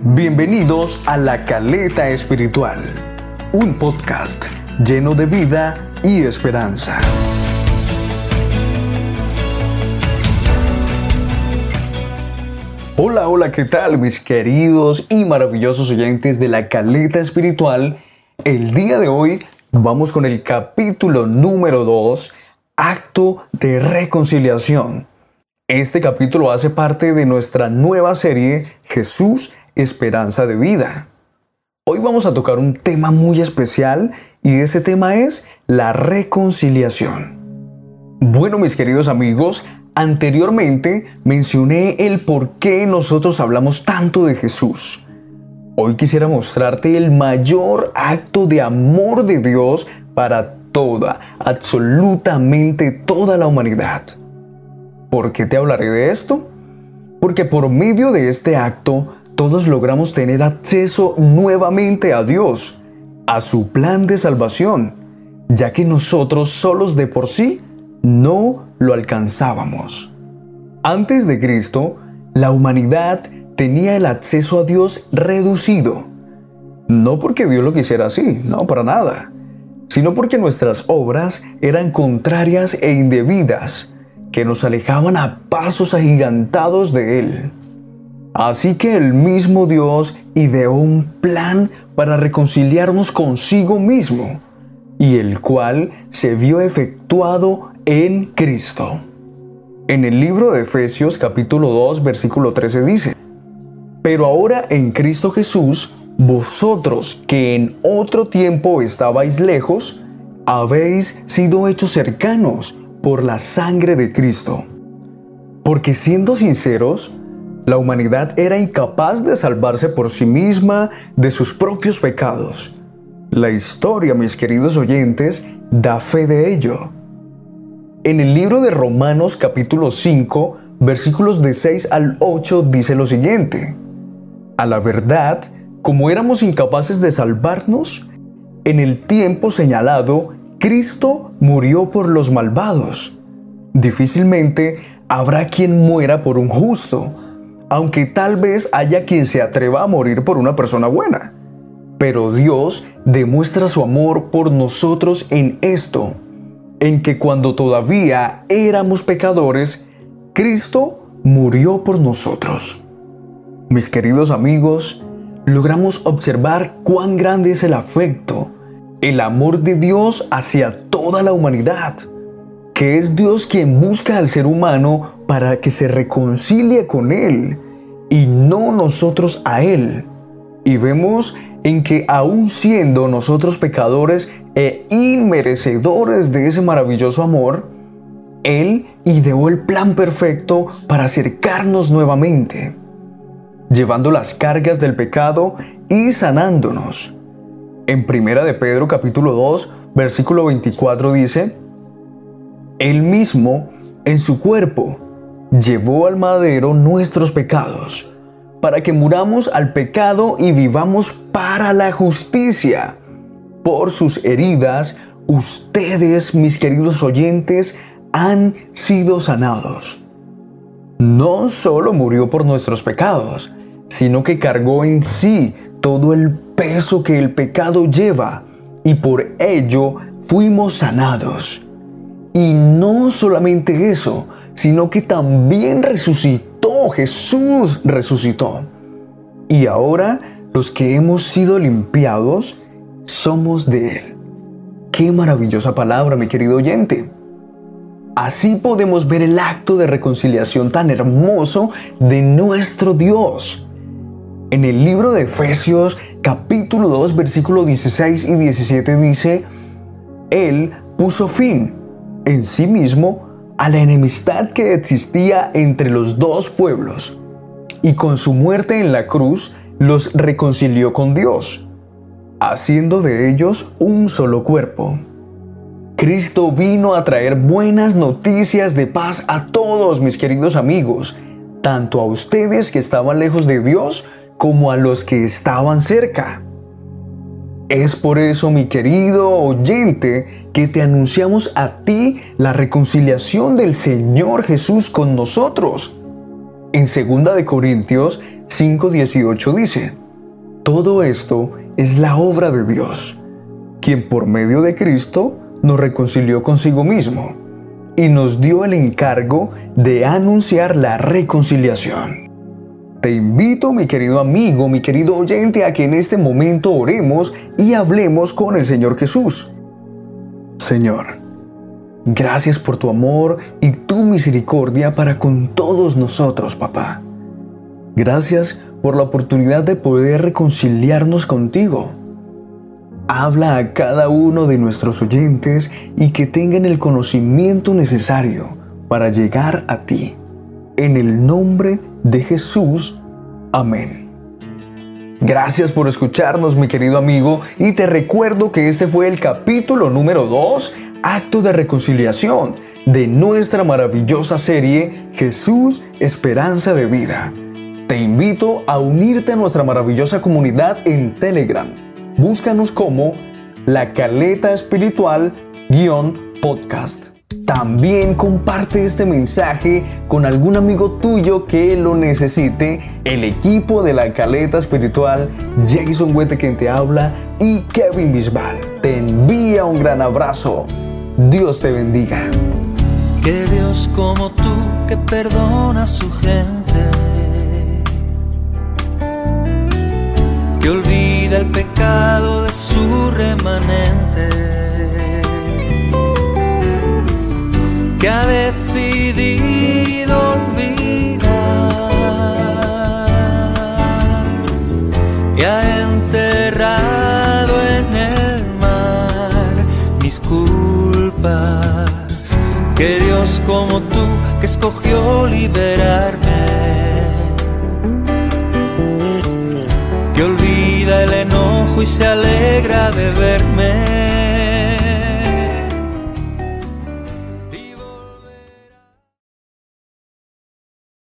Bienvenidos a La Caleta Espiritual, un podcast lleno de vida y esperanza. Hola, hola, ¿qué tal mis queridos y maravillosos oyentes de La Caleta Espiritual? El día de hoy vamos con el capítulo número 2, acto de reconciliación. Este capítulo hace parte de nuestra nueva serie Jesús esperanza de vida. Hoy vamos a tocar un tema muy especial y ese tema es la reconciliación. Bueno, mis queridos amigos, anteriormente mencioné el por qué nosotros hablamos tanto de Jesús. Hoy quisiera mostrarte el mayor acto de amor de Dios para toda, absolutamente toda la humanidad. ¿Por qué te hablaré de esto? Porque por medio de este acto todos logramos tener acceso nuevamente a Dios, a su plan de salvación, ya que nosotros solos de por sí no lo alcanzábamos. Antes de Cristo, la humanidad tenía el acceso a Dios reducido. No porque Dios lo quisiera así, no, para nada, sino porque nuestras obras eran contrarias e indebidas, que nos alejaban a pasos agigantados de Él. Así que el mismo Dios ideó un plan para reconciliarnos consigo mismo, y el cual se vio efectuado en Cristo. En el libro de Efesios capítulo 2 versículo 13 dice, Pero ahora en Cristo Jesús, vosotros que en otro tiempo estabais lejos, habéis sido hechos cercanos por la sangre de Cristo. Porque siendo sinceros, la humanidad era incapaz de salvarse por sí misma de sus propios pecados. La historia, mis queridos oyentes, da fe de ello. En el libro de Romanos capítulo 5, versículos de 6 al 8 dice lo siguiente. A la verdad, como éramos incapaces de salvarnos, en el tiempo señalado, Cristo murió por los malvados. Difícilmente habrá quien muera por un justo aunque tal vez haya quien se atreva a morir por una persona buena. Pero Dios demuestra su amor por nosotros en esto, en que cuando todavía éramos pecadores, Cristo murió por nosotros. Mis queridos amigos, logramos observar cuán grande es el afecto, el amor de Dios hacia toda la humanidad, que es Dios quien busca al ser humano para que se reconcilie con Él y no nosotros a Él. Y vemos en que aun siendo nosotros pecadores e inmerecedores de ese maravilloso amor, Él ideó el plan perfecto para acercarnos nuevamente, llevando las cargas del pecado y sanándonos. En Primera de Pedro capítulo 2, versículo 24 dice, Él mismo en su cuerpo llevó al madero nuestros pecados, para que muramos al pecado y vivamos para la justicia. Por sus heridas, ustedes, mis queridos oyentes, han sido sanados. No solo murió por nuestros pecados, sino que cargó en sí todo el peso que el pecado lleva, y por ello fuimos sanados. Y no solamente eso, sino que también resucitó, Jesús resucitó. Y ahora los que hemos sido limpiados somos de Él. Qué maravillosa palabra, mi querido oyente. Así podemos ver el acto de reconciliación tan hermoso de nuestro Dios. En el libro de Efesios capítulo 2 versículo 16 y 17 dice, Él puso fin en sí mismo a la enemistad que existía entre los dos pueblos, y con su muerte en la cruz los reconcilió con Dios, haciendo de ellos un solo cuerpo. Cristo vino a traer buenas noticias de paz a todos mis queridos amigos, tanto a ustedes que estaban lejos de Dios como a los que estaban cerca. Es por eso, mi querido oyente, que te anunciamos a ti la reconciliación del Señor Jesús con nosotros. En 2 de Corintios 5:18 dice, Todo esto es la obra de Dios, quien por medio de Cristo nos reconcilió consigo mismo y nos dio el encargo de anunciar la reconciliación. Te invito, mi querido amigo, mi querido oyente, a que en este momento oremos y hablemos con el Señor Jesús. Señor, gracias por tu amor y tu misericordia para con todos nosotros, papá. Gracias por la oportunidad de poder reconciliarnos contigo. Habla a cada uno de nuestros oyentes y que tengan el conocimiento necesario para llegar a ti. En el nombre de Jesús. Amén. Gracias por escucharnos, mi querido amigo, y te recuerdo que este fue el capítulo número 2, Acto de Reconciliación, de nuestra maravillosa serie Jesús, Esperanza de Vida. Te invito a unirte a nuestra maravillosa comunidad en Telegram. Búscanos como La Caleta Espiritual podcast. También comparte este mensaje con algún amigo tuyo que lo necesite. El equipo de la Caleta Espiritual, Jason Huete quien te habla y Kevin Bisbal. Te envía un gran abrazo. Dios te bendiga. Que Dios como tú que perdona a su gente olvida el pecado de su remanente, que ha decidido olvidar y ha enterrado en el mar mis culpas. Que Dios como tú, que escogió liberarme y se alegra de verme